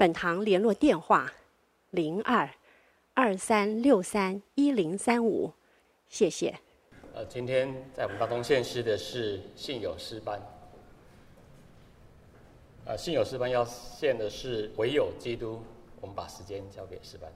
本堂联络电话：零二二三六三一零三五，谢谢。呃，今天在我们当中献诗的是信友诗班。呃，信友诗班要献的是唯有基督。我们把时间交给诗班。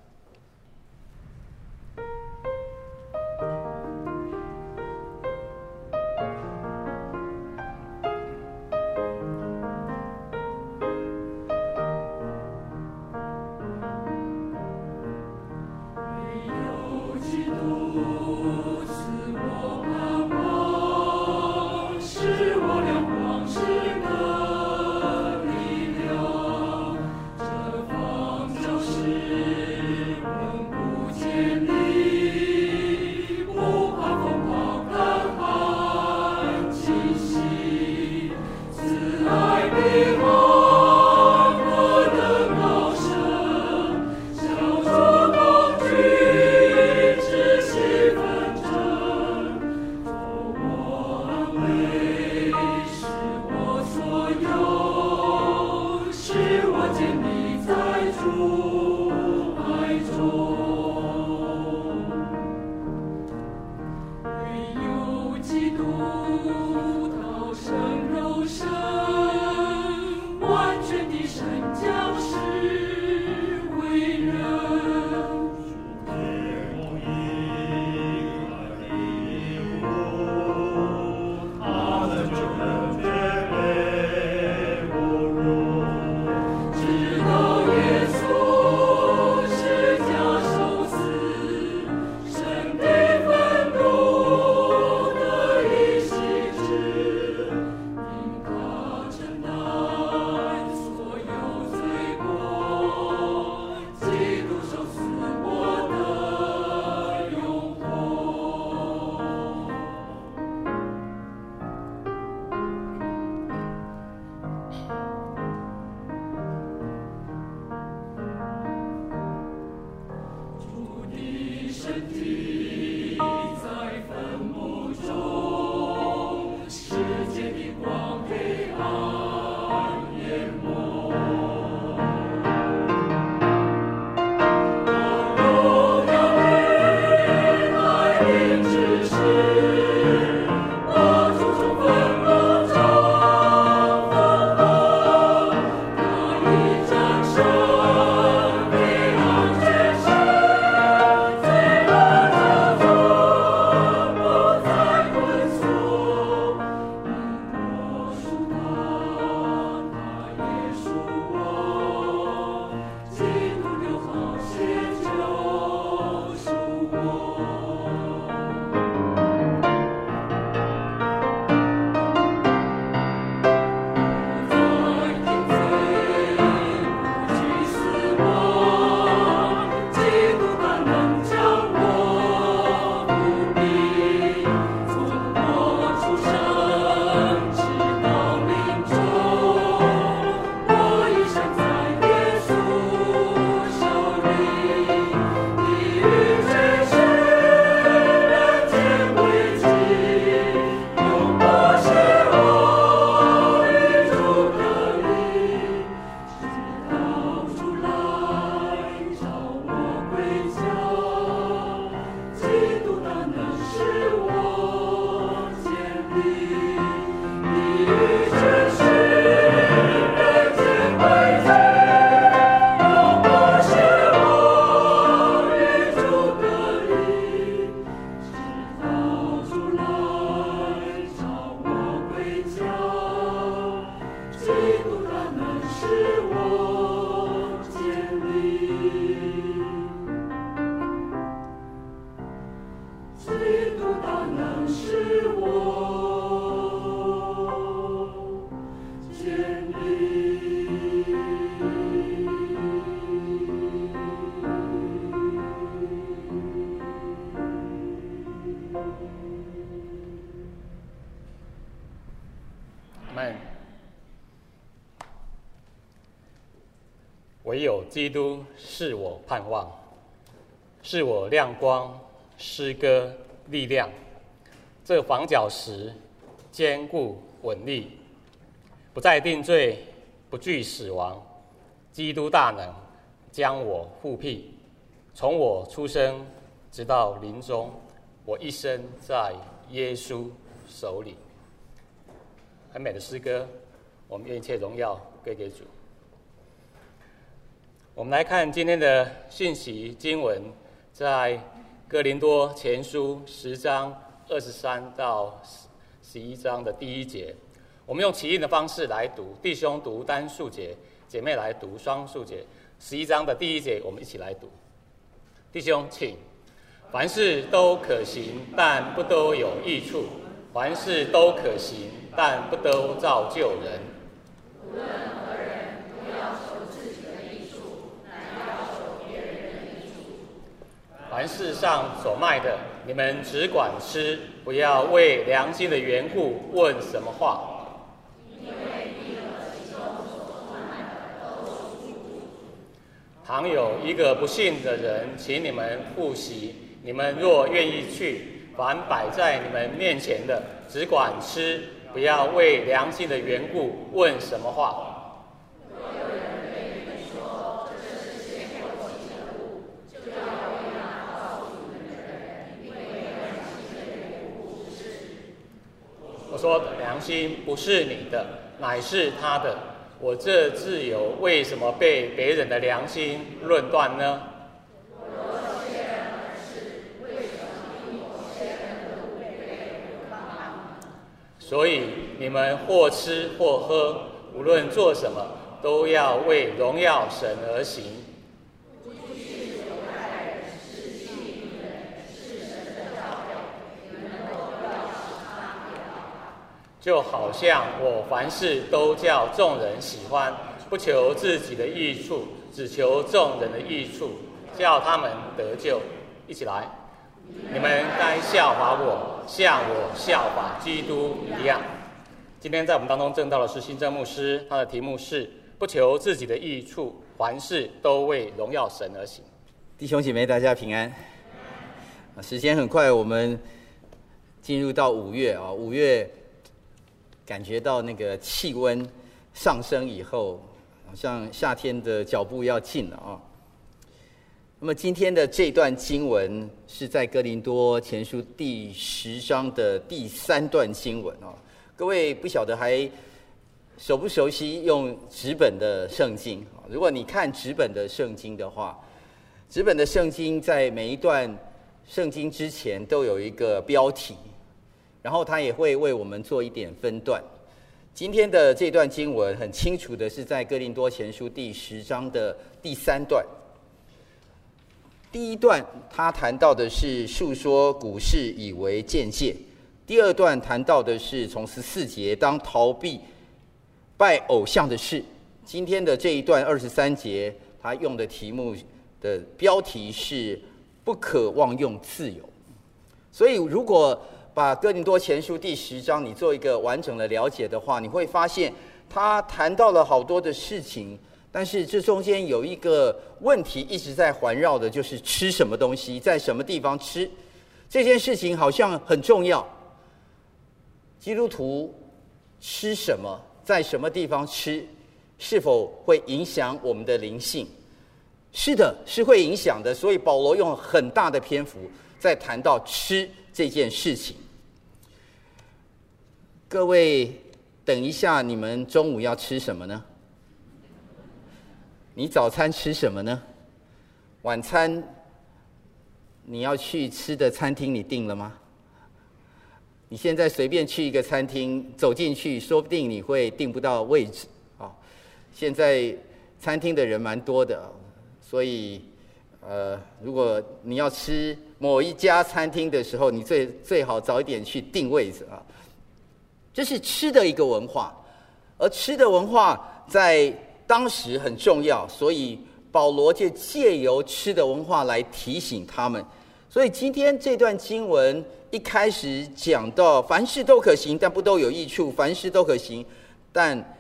们唯有基督是我盼望是我亮光诗歌力量。这房角石坚固稳立不再定罪不惧死亡。基督大能将我复辟从我出生直到临终我一生在耶稣手里。很美的诗歌，我们愿一切荣耀归给主。我们来看今天的信息经文，在哥林多前书十章二十三到十一章的第一节。我们用起印的方式来读，弟兄读单数节，姐妹来读双数节。十一章的第一节，我们一起来读。弟兄，请，凡事都可行，但不都有益处；凡事都可行，但不都造就人。凡世上所卖的，你们只管吃，不要为良心的缘故问什么话。倘有一个不信的人请你们赴席，你们若愿意去，凡摆在你们面前的，只管吃，不要为良心的缘故问什么话。我说良心不是你的，乃是他的。我这自由为什么被别人的良心论断呢？所以你们或吃或喝，无论做什么，都要为荣耀神而行。就好像我凡事都叫众人喜欢，不求自己的益处，只求众人的益处，叫他们得救。一起来，你们该效法我，像我效法基督一样。今天在我们当中证道的是新正牧师，他的题目是不求自己的益处，凡事都为荣耀神而行。弟兄姐妹，大家平安。时间很快，我们进入到五月啊，五月。感觉到那个气温上升以后，好像夏天的脚步要近了啊。那么今天的这段经文是在哥林多前书第十章的第三段经文啊。各位不晓得还熟不熟悉用纸本的圣经？如果你看纸本的圣经的话，纸本的圣经在每一段圣经之前都有一个标题。然后它也会为我们做一点分段。今天的这段经文很清楚的是在哥林多前书第十章的第三段。第一段他谈到的是述说股市以为鉴戒；第二段谈到的是从十四节当逃避拜偶像的事。今天的这一段二十三节，他用的题目的标题是“不可妄用自由”。所以如果把哥林多前书第十章你做一个完整的了解的话，你会发现他谈到了好多的事情，但是这中间有一个问题一直在环绕的，就是吃什么东西，在什么地方吃，这件事情好像很重要。基督徒吃什么，在什么地方吃，是否会影响我们的灵性？是的，是会影响的。所以保罗用很大的篇幅在谈到吃这件事情。各位，等一下，你们中午要吃什么呢？你早餐吃什么呢？晚餐你要去吃的餐厅，你订了吗？你现在随便去一个餐厅，走进去，说不定你会订不到位置啊。现在餐厅的人蛮多的，所以呃，如果你要吃某一家餐厅的时候，你最最好早一点去订位置啊。这是吃的一个文化，而吃的文化在当时很重要，所以保罗就借由吃的文化来提醒他们。所以今天这段经文一开始讲到，凡事都可行，但不都有益处；凡事都可行，但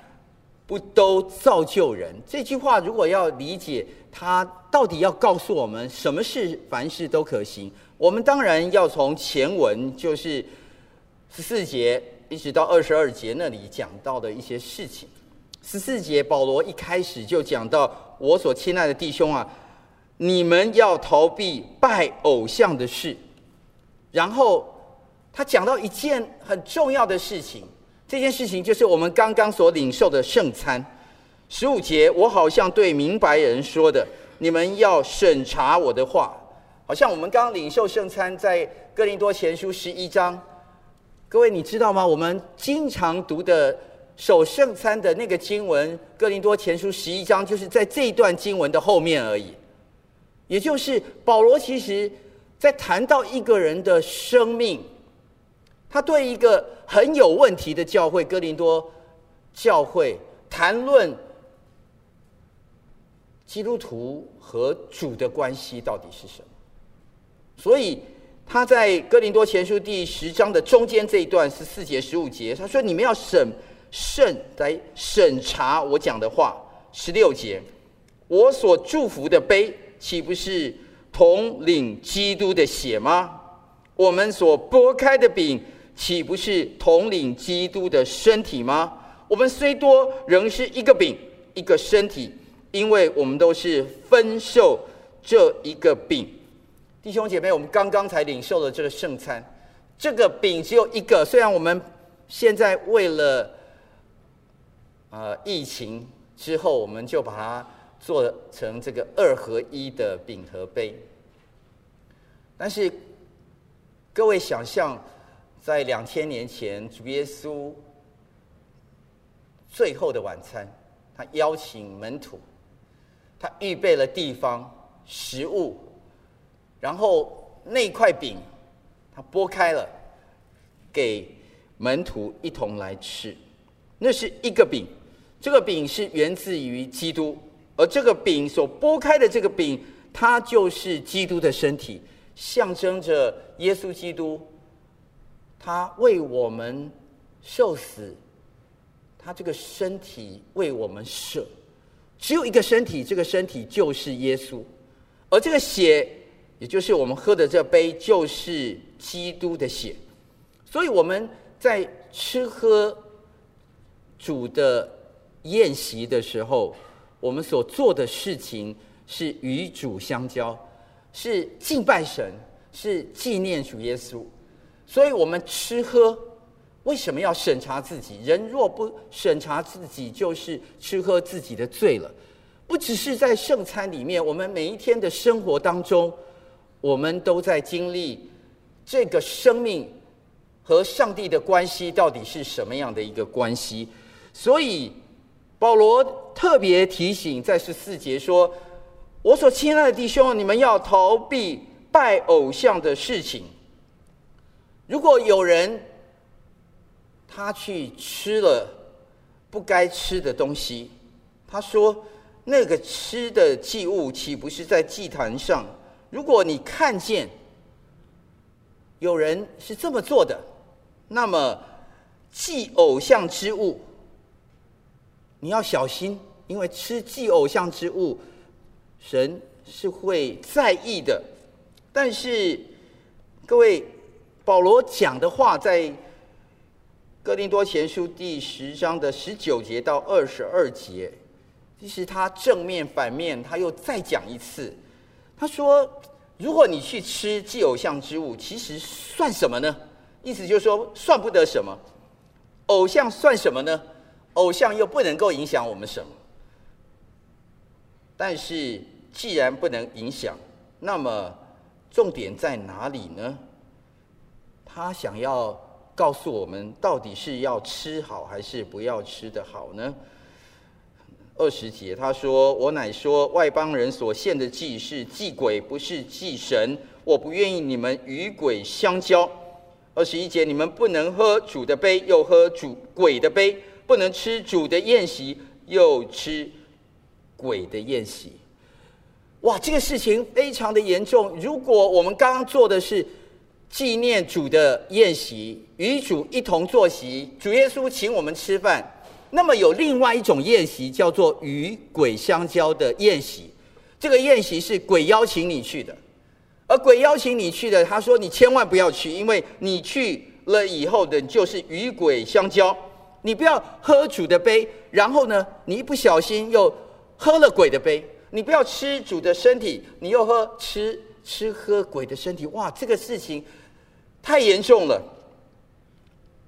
不都造就人？这句话如果要理解，它到底要告诉我们什么是凡事都可行？我们当然要从前文，就是十四节一直到二十二节那里讲到的一些事情。十四节，保罗一开始就讲到：“我所亲爱的弟兄啊，你们要逃避拜偶像的事。”然后他讲到一件很重要的事情，这件事情就是我们刚刚所领受的圣餐。十五节，我好像对明白人说的：“你们要审查我的话。”好像我们刚刚领受圣餐，在哥林多前书十一章，各位你知道吗？我们经常读的。守圣餐的那个经文，《哥林多前书》十一章，就是在这一段经文的后面而已。也就是保罗其实，在谈到一个人的生命，他对一个很有问题的教会——哥林多教会，谈论基督徒和主的关系到底是什么。所以他在《哥林多前书》第十章的中间这一段十四节、十五节，他说：“你们要审。”圣来审查我讲的话。十六节，我所祝福的杯，岂不是统领基督的血吗？我们所拨开的饼，岂不是统领基督的身体吗？我们虽多，仍是一个饼，一个身体，因为我们都是分受这一个饼。弟兄姐妹，我们刚刚才领受了这个圣餐，这个饼只有一个。虽然我们现在为了呃，疫情之后，我们就把它做成这个二合一的饼和杯。但是，各位想象，在两千年前，主耶稣最后的晚餐，他邀请门徒，他预备了地方、食物，然后那块饼，他剥开了，给门徒一同来吃。那是一个饼。这个饼是源自于基督，而这个饼所剥开的这个饼，它就是基督的身体，象征着耶稣基督，他为我们受死，他这个身体为我们舍，只有一个身体，这个身体就是耶稣，而这个血，也就是我们喝的这杯，就是基督的血，所以我们在吃喝主的。宴席的时候，我们所做的事情是与主相交，是敬拜神，是纪念主耶稣。所以，我们吃喝为什么要审查自己？人若不审查自己，就是吃喝自己的罪了。不只是在圣餐里面，我们每一天的生活当中，我们都在经历这个生命和上帝的关系到底是什么样的一个关系。所以。保罗特别提醒，在十四节说：“我所亲爱的弟兄，你们要逃避拜偶像的事情。如果有人他去吃了不该吃的东西，他说那个吃的祭物岂不是在祭坛上？如果你看见有人是这么做的，那么祭偶像之物。”你要小心，因为吃祭偶像之物，神是会在意的。但是，各位，保罗讲的话，在哥林多前书第十章的十九节到二十二节，其实他正面反面他又再讲一次。他说：“如果你去吃祭偶像之物，其实算什么呢？意思就是说，算不得什么。偶像算什么呢？”偶像又不能够影响我们什么，但是既然不能影响，那么重点在哪里呢？他想要告诉我们，到底是要吃好还是不要吃的好呢？二十节他说：“我乃说外邦人所献的祭是祭鬼，不是祭神。我不愿意你们与鬼相交。”二十一节，你们不能喝主的杯，又喝主鬼的杯。不能吃主的宴席，又吃鬼的宴席。哇，这个事情非常的严重。如果我们刚刚做的是纪念主的宴席，与主一同坐席，主耶稣请我们吃饭，那么有另外一种宴席叫做与鬼相交的宴席，这个宴席是鬼邀请你去的，而鬼邀请你去的，他说你千万不要去，因为你去了以后的就是与鬼相交，你不要喝主的杯，然后呢，你一不小心又喝了鬼的杯，你不要吃主的身体，你又喝吃吃喝鬼的身体，哇，这个事情太严重了，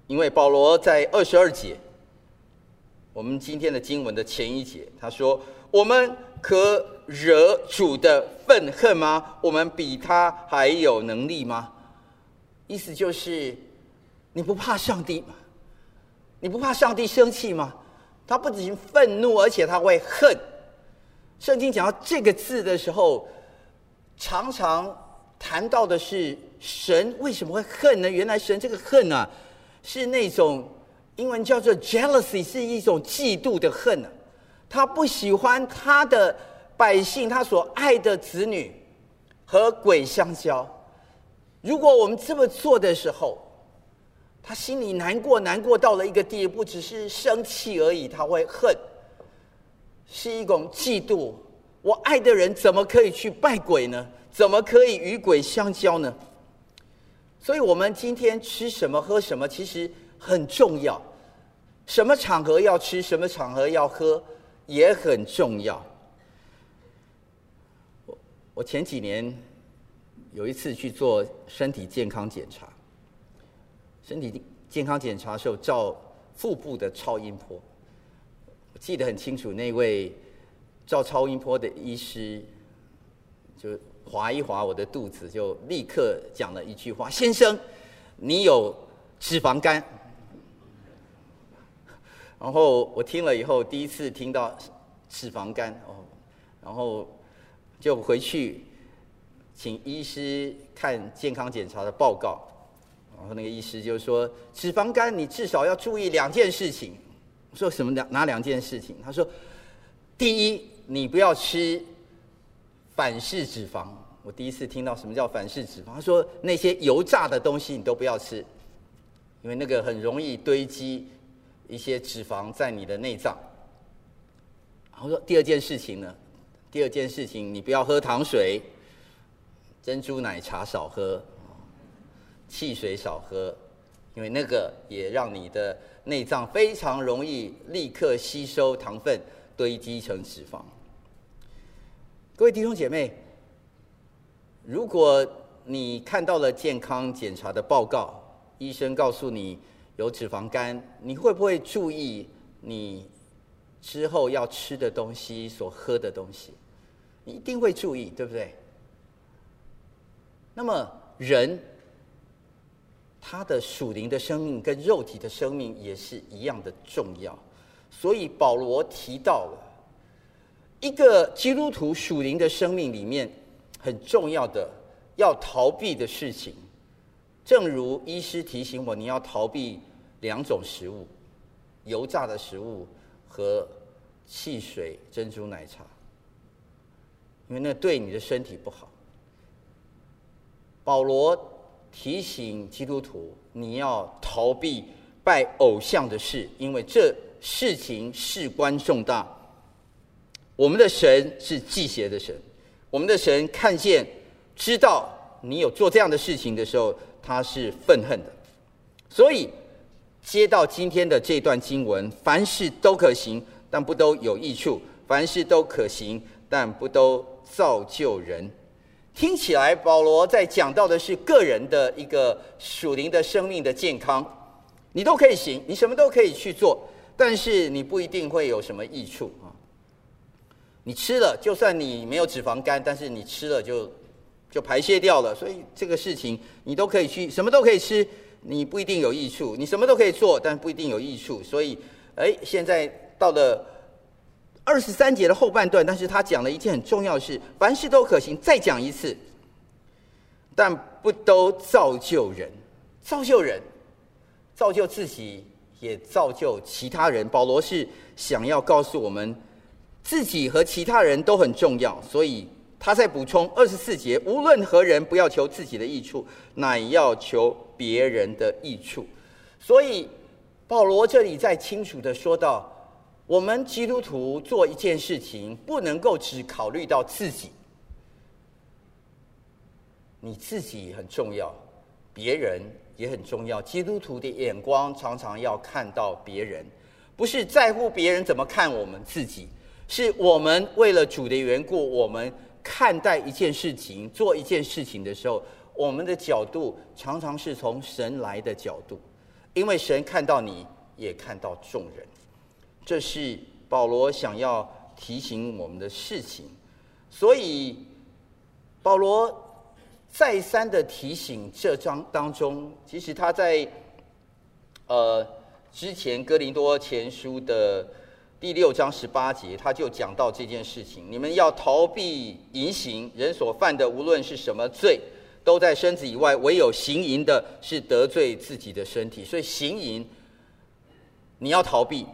因为保罗在二十二节。我们今天的经文的前一节，他说：“我们可惹主的愤恨吗？我们比他还有能力吗？”意思就是，你不怕上帝吗？你不怕上帝生气吗？他不仅愤怒，而且他会恨。圣经讲到这个字的时候，常常谈到的是神为什么会恨呢？原来神这个恨啊，是那种。英文叫做 jealousy，是一种嫉妒的恨。他不喜欢他的百姓，他所爱的子女和鬼相交。如果我们这么做的时候，他心里难过，难过到了一个地步，只是生气而已。他会恨，是一种嫉妒。我爱的人怎么可以去拜鬼呢？怎么可以与鬼相交呢？所以，我们今天吃什么、喝什么，其实。很重要，什么场合要吃，什么场合要喝，也很重要。我我前几年有一次去做身体健康检查，身体健康检查的时候照腹部的超音波，我记得很清楚，那位照超音波的医师就划一划我的肚子，就立刻讲了一句话：“先生，你有脂肪肝。”然后我听了以后，第一次听到脂肪肝哦，然后就回去请医师看健康检查的报告，然后那个医师就说：脂肪肝你至少要注意两件事情。我说什么两哪两件事情？他说：第一，你不要吃反式脂肪。我第一次听到什么叫反式脂肪。他说那些油炸的东西你都不要吃，因为那个很容易堆积。一些脂肪在你的内脏。然后说第二件事情呢，第二件事情你不要喝糖水，珍珠奶茶少喝，汽水少喝，因为那个也让你的内脏非常容易立刻吸收糖分，堆积成脂肪。各位弟兄姐妹，如果你看到了健康检查的报告，医生告诉你，有脂肪肝，你会不会注意你之后要吃的东西、所喝的东西？你一定会注意，对不对？那么人，他的属灵的生命跟肉体的生命也是一样的重要，所以保罗提到了一个基督徒属灵的生命里面很重要的要逃避的事情。正如医师提醒我，你要逃避两种食物：油炸的食物和汽水、珍珠奶茶，因为那对你的身体不好。保罗提醒基督徒，你要逃避拜偶像的事，因为这事情事关重大。我们的神是忌邪的神，我们的神看见、知道你有做这样的事情的时候。他是愤恨的，所以接到今天的这段经文，凡事都可行，但不都有益处；凡事都可行，但不都造就人。听起来，保罗在讲到的是个人的一个属灵的生命的健康，你都可以行，你什么都可以去做，但是你不一定会有什么益处啊。你吃了，就算你没有脂肪肝，但是你吃了就。就排泄掉了，所以这个事情你都可以去，什么都可以吃，你不一定有益处；你什么都可以做，但不一定有益处。所以，哎，现在到了二十三节的后半段，但是他讲了一件很重要的事：凡事都可行。再讲一次，但不都造就人，造就人，造就自己，也造就其他人。保罗是想要告诉我们，自己和其他人都很重要，所以。他在补充二十四节，无论何人，不要求自己的益处，乃要求别人的益处。所以保罗这里在清楚的说到，我们基督徒做一件事情，不能够只考虑到自己，你自己很重要，别人也很重要。基督徒的眼光常常要看到别人，不是在乎别人怎么看我们自己，是我们为了主的缘故，我们看待一件事情、做一件事情的时候，我们的角度常常是从神来的角度，因为神看到你，也看到众人。这是保罗想要提醒我们的事情，所以保罗再三的提醒这章当中，其实他在呃之前哥林多前书的第六章十八节，他就讲到这件事情：你们要逃避淫行，人所犯的无论是什么罪，都在身子以外；唯有行淫的，是得罪自己的身体。所以行淫，你要逃避。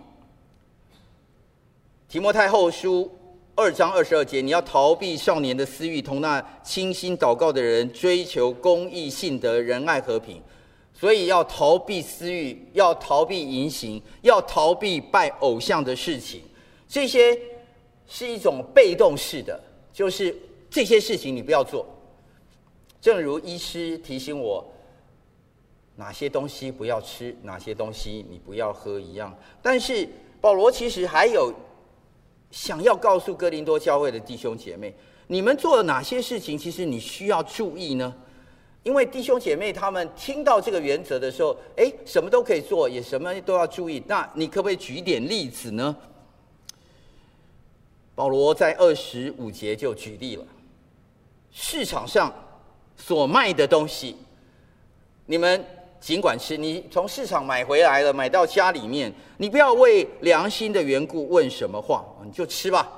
提摩太后书二章二十二节，你要逃避少年的私欲，同那倾心祷告的人追求公义、信德、仁爱、和平。所以要逃避私欲，要逃避淫行，要逃避拜偶像的事情。这些是一种被动式的，就是这些事情你不要做。正如医师提醒我，哪些东西不要吃，哪些东西你不要喝一样。但是保罗其实还有。想要告诉哥林多教会的弟兄姐妹，你们做了哪些事情？其实你需要注意呢？因为弟兄姐妹他们听到这个原则的时候，哎，什么都可以做，也什么都要注意。那你可不可以举一点例子呢？保罗在二十五节就举例了，市场上所卖的东西，你们。尽管吃，你从市场买回来了，买到家里面，你不要为良心的缘故问什么话，你就吃吧。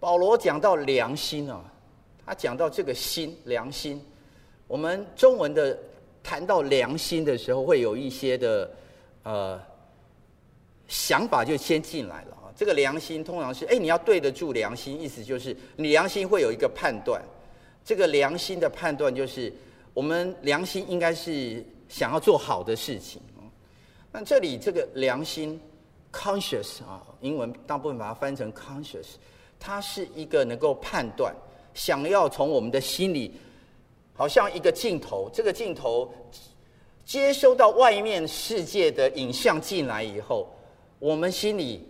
保罗讲到良心啊，他讲到这个心，良心。我们中文的谈到良心的时候，会有一些的呃想法就先进来了啊。这个良心通常是，哎，你要对得住良心，意思就是你良心会有一个判断。这个良心的判断就是。我们良心应该是想要做好的事情，那这里这个良心 conscious 啊，英文大部分把它翻成 conscious，它是一个能够判断，想要从我们的心里，好像一个镜头，这个镜头接收到外面世界的影像进来以后，我们心里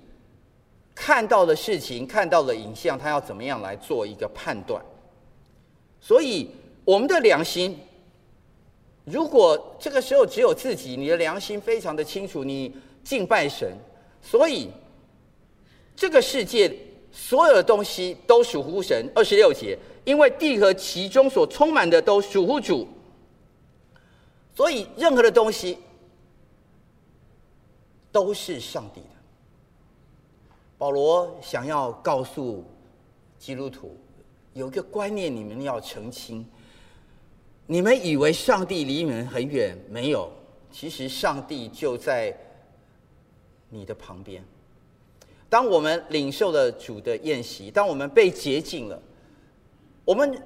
看到的事情，看到的影像，它要怎么样来做一个判断？所以我们的良心。如果这个时候只有自己，你的良心非常的清楚，你敬拜神，所以这个世界所有的东西都属乎神。二十六节，因为地和其中所充满的都属乎主，所以任何的东西都是上帝的。保罗想要告诉基督徒，有一个观念，你们要澄清。你们以为上帝离你们很远？没有，其实上帝就在你的旁边。当我们领受了主的宴席，当我们被洁净了，我们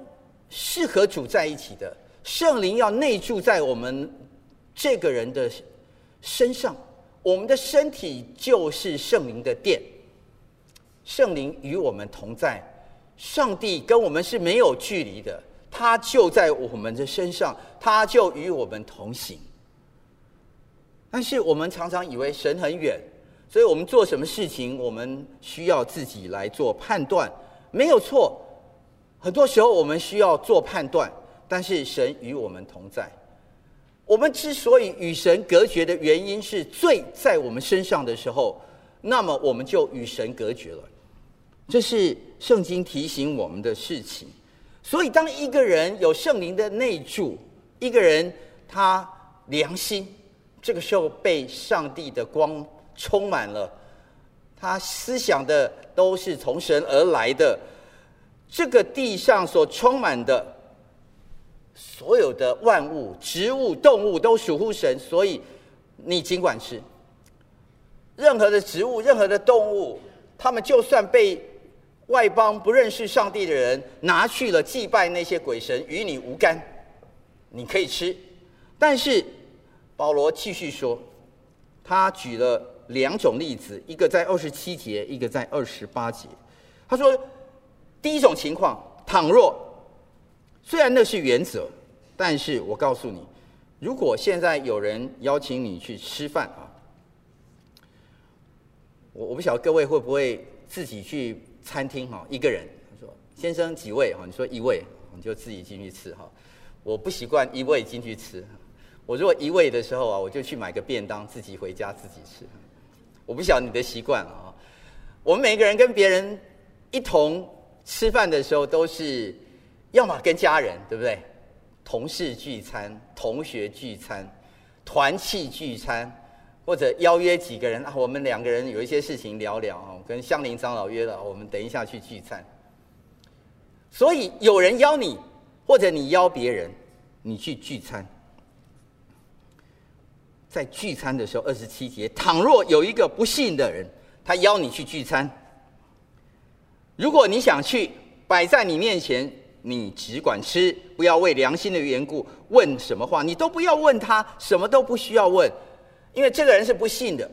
是和主在一起的。圣灵要内住在我们这个人的身上，我们的身体就是圣灵的殿。圣灵与我们同在，上帝跟我们是没有距离的。他就在我们的身上，他就与我们同行。但是我们常常以为神很远，所以我们做什么事情，我们需要自己来做判断。没有错，很多时候我们需要做判断，但是神与我们同在。我们之所以与神隔绝的原因是罪在我们身上的时候，那么我们就与神隔绝了。这是圣经提醒我们的事情。所以，当一个人有圣灵的内住，一个人他良心这个时候被上帝的光充满了，他思想的都是从神而来的，这个地上所充满的所有的万物、植物、动物都属乎神，所以你尽管吃。任何的植物、任何的动物，他们就算被。外邦不认识上帝的人拿去了祭拜那些鬼神，与你无干，你可以吃。但是保罗继续说，他举了两种例子，一个在二十七节，一个在二十八节。他说，第一种情况，倘若虽然那是原则，但是我告诉你，如果现在有人邀请你去吃饭啊，我我不晓得各位会不会自己去餐厅哈，一个人他说先生几位哈，你说一位，你就自己进去吃哈。我不习惯一位进去吃，我如果一位的时候啊，我就去买个便当自己回家自己吃。我不晓得你的习惯啊。我们每个人跟别人一同吃饭的时候，都是要么跟家人，对不对？同事聚餐、同学聚餐、团契聚餐，或者邀约几个人啊，我们两个人有一些事情聊聊啊。跟香林长老约了，我们等一下去聚餐。所以有人邀你。或者你邀别人，你去聚餐，在聚餐的时候，二十七节，倘若有一个不信的人，他邀你去聚餐，如果你想去，摆在你面前，你只管吃，不要为良心的缘故问什么话，你都不要问他，什么都不需要问，因为这个人是不信的，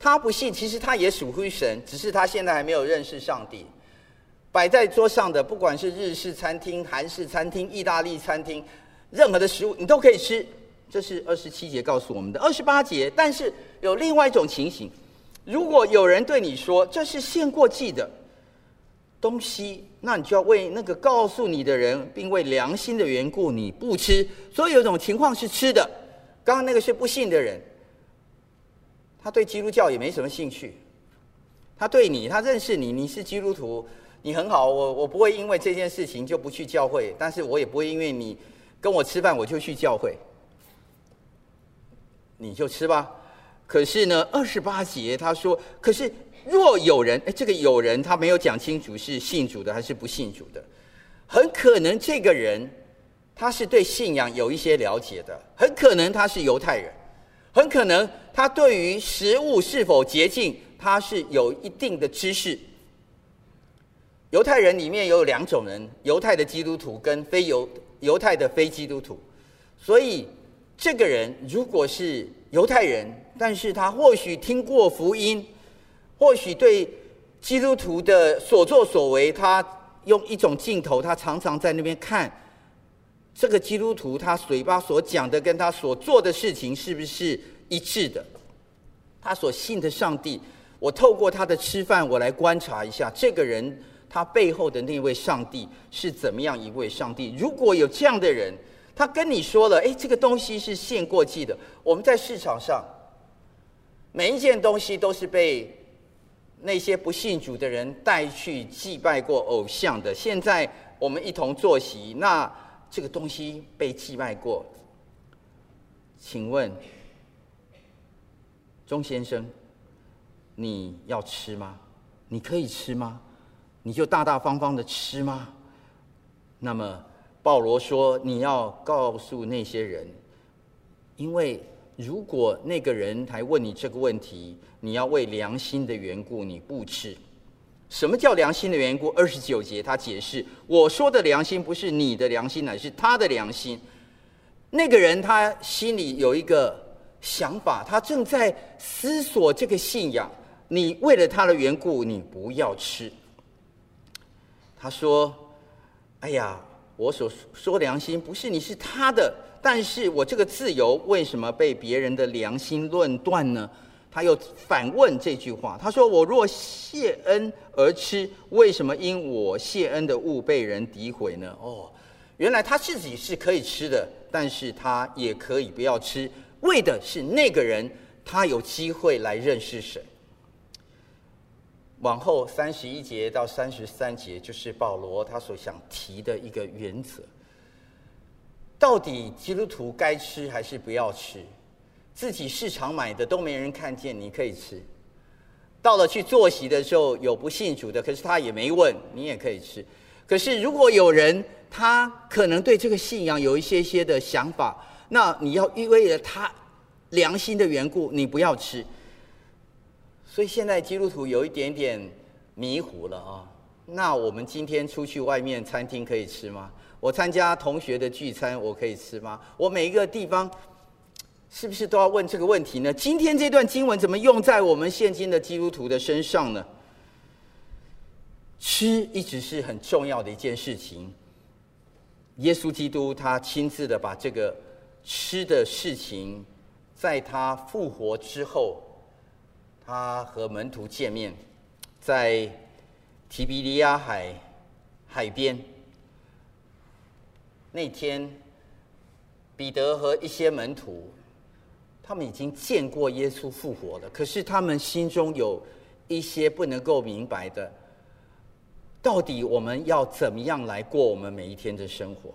他不信，其实他也属乎神，只是他现在还没有认识上帝。摆在桌上的，不管是日式餐厅、韩式餐厅、意大利餐厅，任何的食物你都可以吃。这是二十七节告诉我们的。二十八节，但是有另外一种情形，如果有人对你说这是献过祭的东西，那你就要为那个告诉你的人，并为良心的缘故，你不吃。所以有一种情况是吃的。刚刚那个是不信的人，他对基督教也没什么兴趣。他对你，他认识你，你是基督徒。你很好，我我不会因为这件事情就不去教会，但是我也不会因为你跟我吃饭我就去教会。你就吃吧。可是呢，二十八节他说，可是若有人，哎，这个有人他没有讲清楚是信主的还是不信主的，很可能这个人他是对信仰有一些了解的，很可能他是犹太人，很可能他对于食物是否洁净他是有一定的知识。犹太人里面有两种人：犹太的基督徒跟非犹犹太的非基督徒。所以，这个人如果是犹太人，但是他或许听过福音，或许对基督徒的所作所为，他用一种镜头，他常常在那边看这个基督徒，他嘴巴所讲的跟他所做的事情是不是一致的？他所信的上帝，我透过他的吃饭，我来观察一下这个人。他背后的那位上帝是怎么样一位上帝？如果有这样的人，他跟你说了：“哎，这个东西是献过祭的。”我们在市场上，每一件东西都是被那些不信主的人带去祭拜过偶像的。现在我们一同坐席，那这个东西被祭拜过，请问钟先生，你要吃吗？你可以吃吗？你就大大方方的吃吗？那么保罗说，你要告诉那些人，因为如果那个人还问你这个问题，你要为良心的缘故，你不吃。什么叫良心的缘故？二十九节他解释，我说的良心不是你的良心，乃是他的良心。那个人他心里有一个想法，他正在思索这个信仰。你为了他的缘故，你不要吃。他说：“哎呀，我所说良心不是你，是他的。但是我这个自由为什么被别人的良心论断呢？”他又反问这句话。他说：“我若谢恩而吃，为什么因我谢恩的物被人诋毁呢？”哦，原来他自己是可以吃的，但是他也可以不要吃，为的是那个人他有机会来认识神。往后三十一节到三十三节，就是保罗他所想提的一个原则：到底基督徒该吃还是不要吃？自己市场买的都没人看见，你可以吃；到了去坐席的时候，有不信主的，可是他也没问，你也可以吃。可是如果有人他可能对这个信仰有一些些的想法，那你要因为了他良心的缘故，你不要吃。所以现在基督徒有一点点迷糊了啊！那我们今天出去外面餐厅可以吃吗？我参加同学的聚餐，我可以吃吗？我每一个地方是不是都要问这个问题呢？今天这段经文怎么用在我们现今的基督徒的身上呢？吃一直是很重要的一件事情。耶稣基督他亲自的把这个吃的事情，在他复活之后，他和门徒见面，在提比利亚海海边。那天，彼得和一些门徒，他们已经见过耶稣复活了，可是他们心中有一些不能够明白的。到底我们要怎么样来过我们每一天的生活？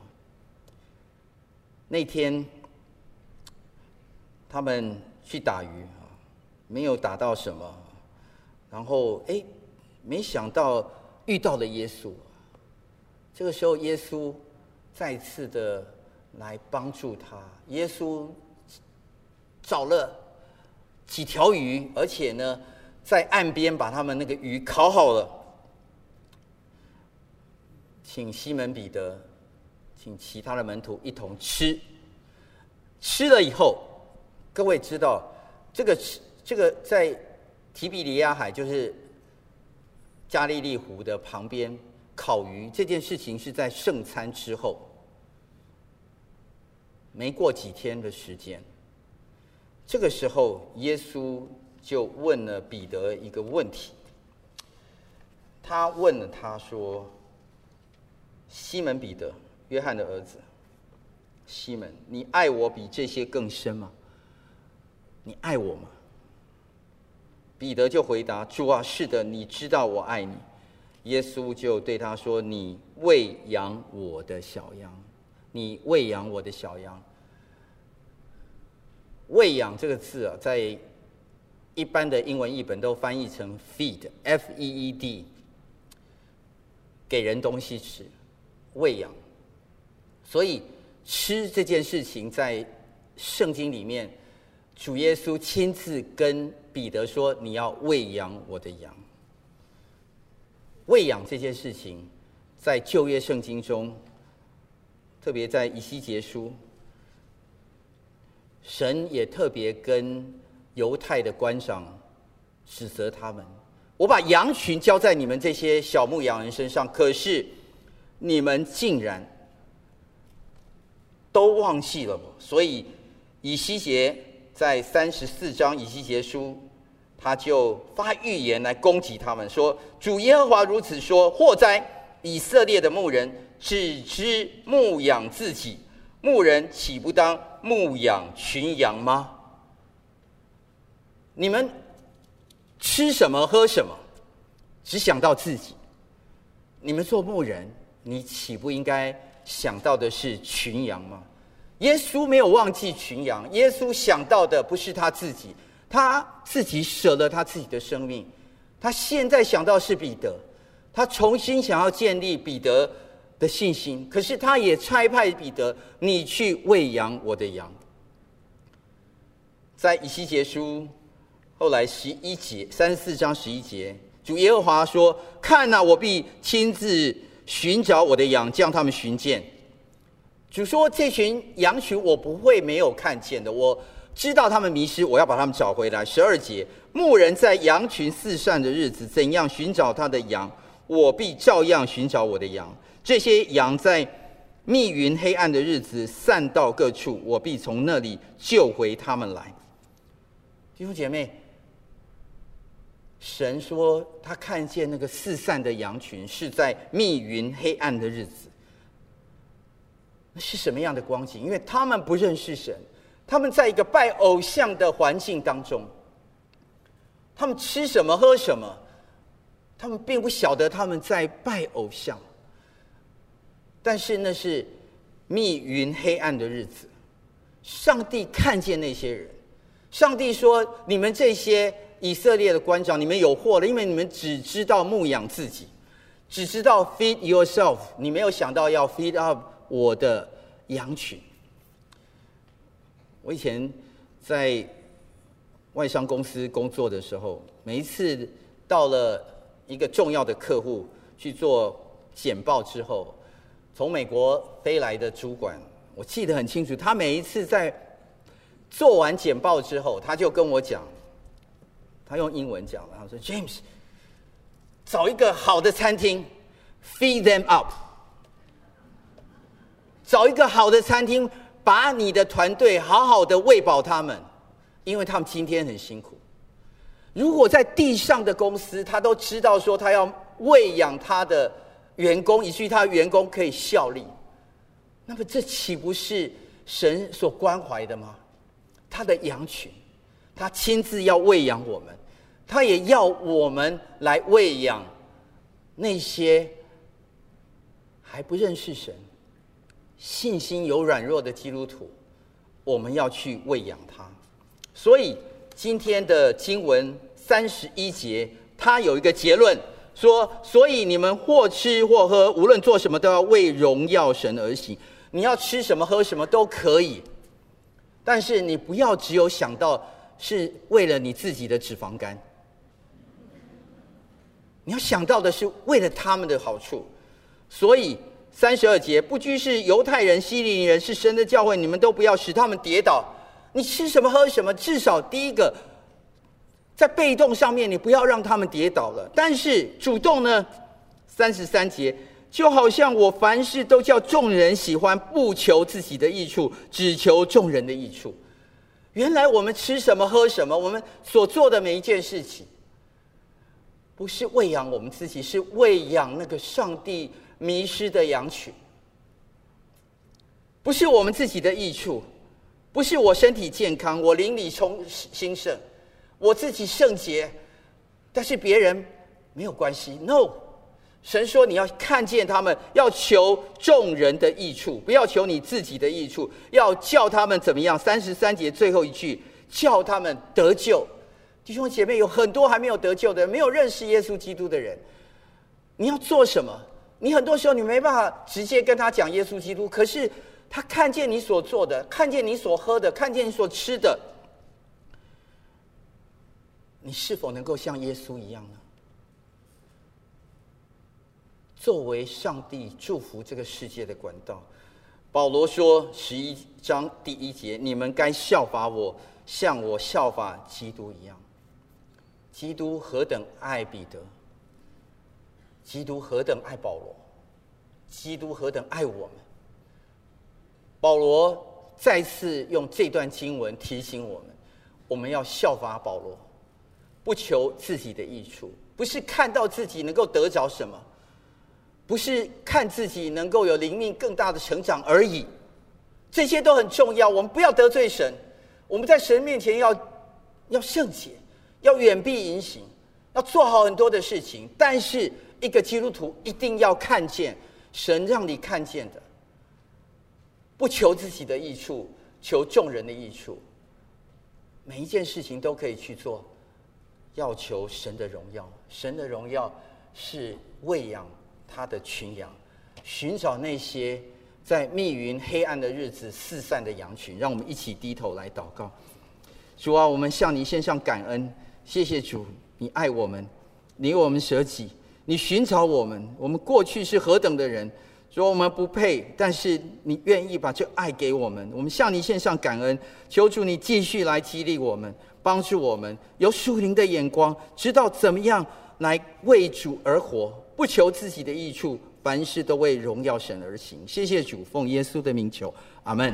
那天他们去打鱼啊，没有打到什么，然后哎，没想到遇到了耶稣。这个时候，耶稣再次的来帮助他。耶稣找了几条鱼，而且呢，在岸边把他们那个鱼烤好了。请西门彼得，请其他的门徒一同吃。吃了以后，各位知道，这个吃这个在提比里亚海，就是加利利湖的旁边烤鱼这件事情，是在圣餐之后，没过几天的时间。这个时候，耶稣就问了彼得一个问题。他问了他说。西门彼得，约翰的儿子，西门，你爱我比这些更深吗？你爱我吗？彼得就回答：“主啊，是的，你知道我爱你。”耶稣就对他说：“你喂养我的小羊，你喂养我的小羊。”“喂养”这个字啊，在一般的英文译本都翻译成 “feed”，F-E-E-D，给人东西吃。喂养，所以吃这件事情在圣经里面，主耶稣亲自跟彼得说：“你要喂养我的羊。”喂养这件事情，在旧约圣经中，特别在以西结书，神也特别跟犹太的官长指责他们：“我把羊群交在你们这些小牧羊人身上，可是。”你们竟然都忘记了我，所以以西结在三十四章以西结书，他就发预言来攻击他们，说：“主耶和华如此说：祸哉，以色列的牧人只知牧养自己，牧人岂不当牧养群羊吗？你们吃什么喝什么，只想到自己。你们做牧人。”你岂不应该想到的是群羊吗？耶稣没有忘记群羊，耶稣想到的不是他自己，他自己舍了他自己的生命，他现在想到是彼得，他重新想要建立彼得的信心，可是他也差派彼得，你去喂养我的羊。在以西结书后来十一节三十四章十一节，主耶和华说：“看哪，我必亲自。”寻找我的羊，将他们寻见。主说：“这群羊群我不会没有看见的，我知道他们迷失，我要把他们找回来。”十二节，牧人在羊群四散的日子，怎样寻找他的羊，我必照样寻找我的羊。这些羊在密云黑暗的日子散到各处，我必从那里救回他们来。弟兄姐妹。神说，他看见那个四散的羊群是在密云黑暗的日子。是什么样的光景？因为他们不认识神，他们在一个拜偶像的环境当中，他们吃什么喝什么，他们并不晓得他们在拜偶像。但是那是密云黑暗的日子，上帝看见那些人，上帝说：“你们这些。”以色列的官长，你们有祸了，因为你们只知道牧养自己，只知道 feed yourself，你没有想到要 feed up 我的羊群。我以前在外商公司工作的时候，每一次到了一个重要的客户去做简报之后，从美国飞来的主管，我记得很清楚，他每一次在做完简报之后，他就跟我讲，他用英文讲，然后说：“James，找一个好的餐厅，feed them up。找一个好的餐厅，把你的团队好好的喂饱他们，因为他们今天很辛苦。如果在地上的公司，他都知道说他要喂养他的员工，以至于他员工可以效力，那么这岂不是神所关怀的吗？”他的羊群，他亲自要喂养我们，他也要我们来喂养那些还不认识神、信心有软弱的基督徒。我们要去喂养他。所以今天的经文三十一节，他有一个结论说：所以你们或吃或喝，无论做什么，都要为荣耀神而行。你要吃什么喝什么都可以。但是你不要只有想到是为了你自己的脂肪肝，你要想到的是为了他们的好处。所以三十二节，不拘是犹太人、希利尼人，是神的教会，你们都不要使他们跌倒。你吃什么喝什么，至少第一个在被动上面，你不要让他们跌倒了。但是主动呢，三十三节。就好像我凡事都叫众人喜欢，不求自己的益处，只求众人的益处。原来我们吃什么喝什么，我们所做的每一件事情，不是喂养我们自己，是喂养那个上帝迷失的羊群。不是我们自己的益处，不是我身体健康，我灵里充兴盛，我自己圣洁，但是别人没有关系。No。神说：“你要看见他们，要求众人的益处，不要求你自己的益处。要叫他们怎么样？三十三节最后一句，叫他们得救。弟兄姐妹，有很多还没有得救的人，没有认识耶稣基督的人。你要做什么？你很多时候你没办法直接跟他讲耶稣基督，可是他看见你所做的，看见你所喝的，看见你所吃的，你是否能够像耶稣一样呢？”作为上帝祝福这个世界的管道，保罗说：“十一章第一节，你们该效法我，像我效法基督一样。基督何等爱彼得，基督何等爱保罗，基督何等爱我们。”保罗再次用这段经文提醒我们：我们要效法保罗，不求自己的益处，不是看到自己能够得着什么。不是看自己能够有灵命更大的成长而已，这些都很重要。我们不要得罪神，我们在神面前要要圣洁，要远避淫行，要做好很多的事情。但是一个基督徒一定要看见神让你看见的，不求自己的益处，求众人的益处。每一件事情都可以去做，要求神的荣耀。神的荣耀是喂养。他的群羊，寻找那些在密云黑暗的日子四散的羊群。让我们一起低头来祷告。主啊，我们向你献上感恩，谢谢主，你爱我们，你为我们舍己，你寻找我们。我们过去是何等的人，说我们不配，但是你愿意把这爱给我们。我们向你献上感恩，求主你继续来激励我们，帮助我们有属灵的眼光，知道怎么样来为主而活。不求自己的益处，凡事都为荣耀神而行。谢谢主，奉耶稣的名求，阿门。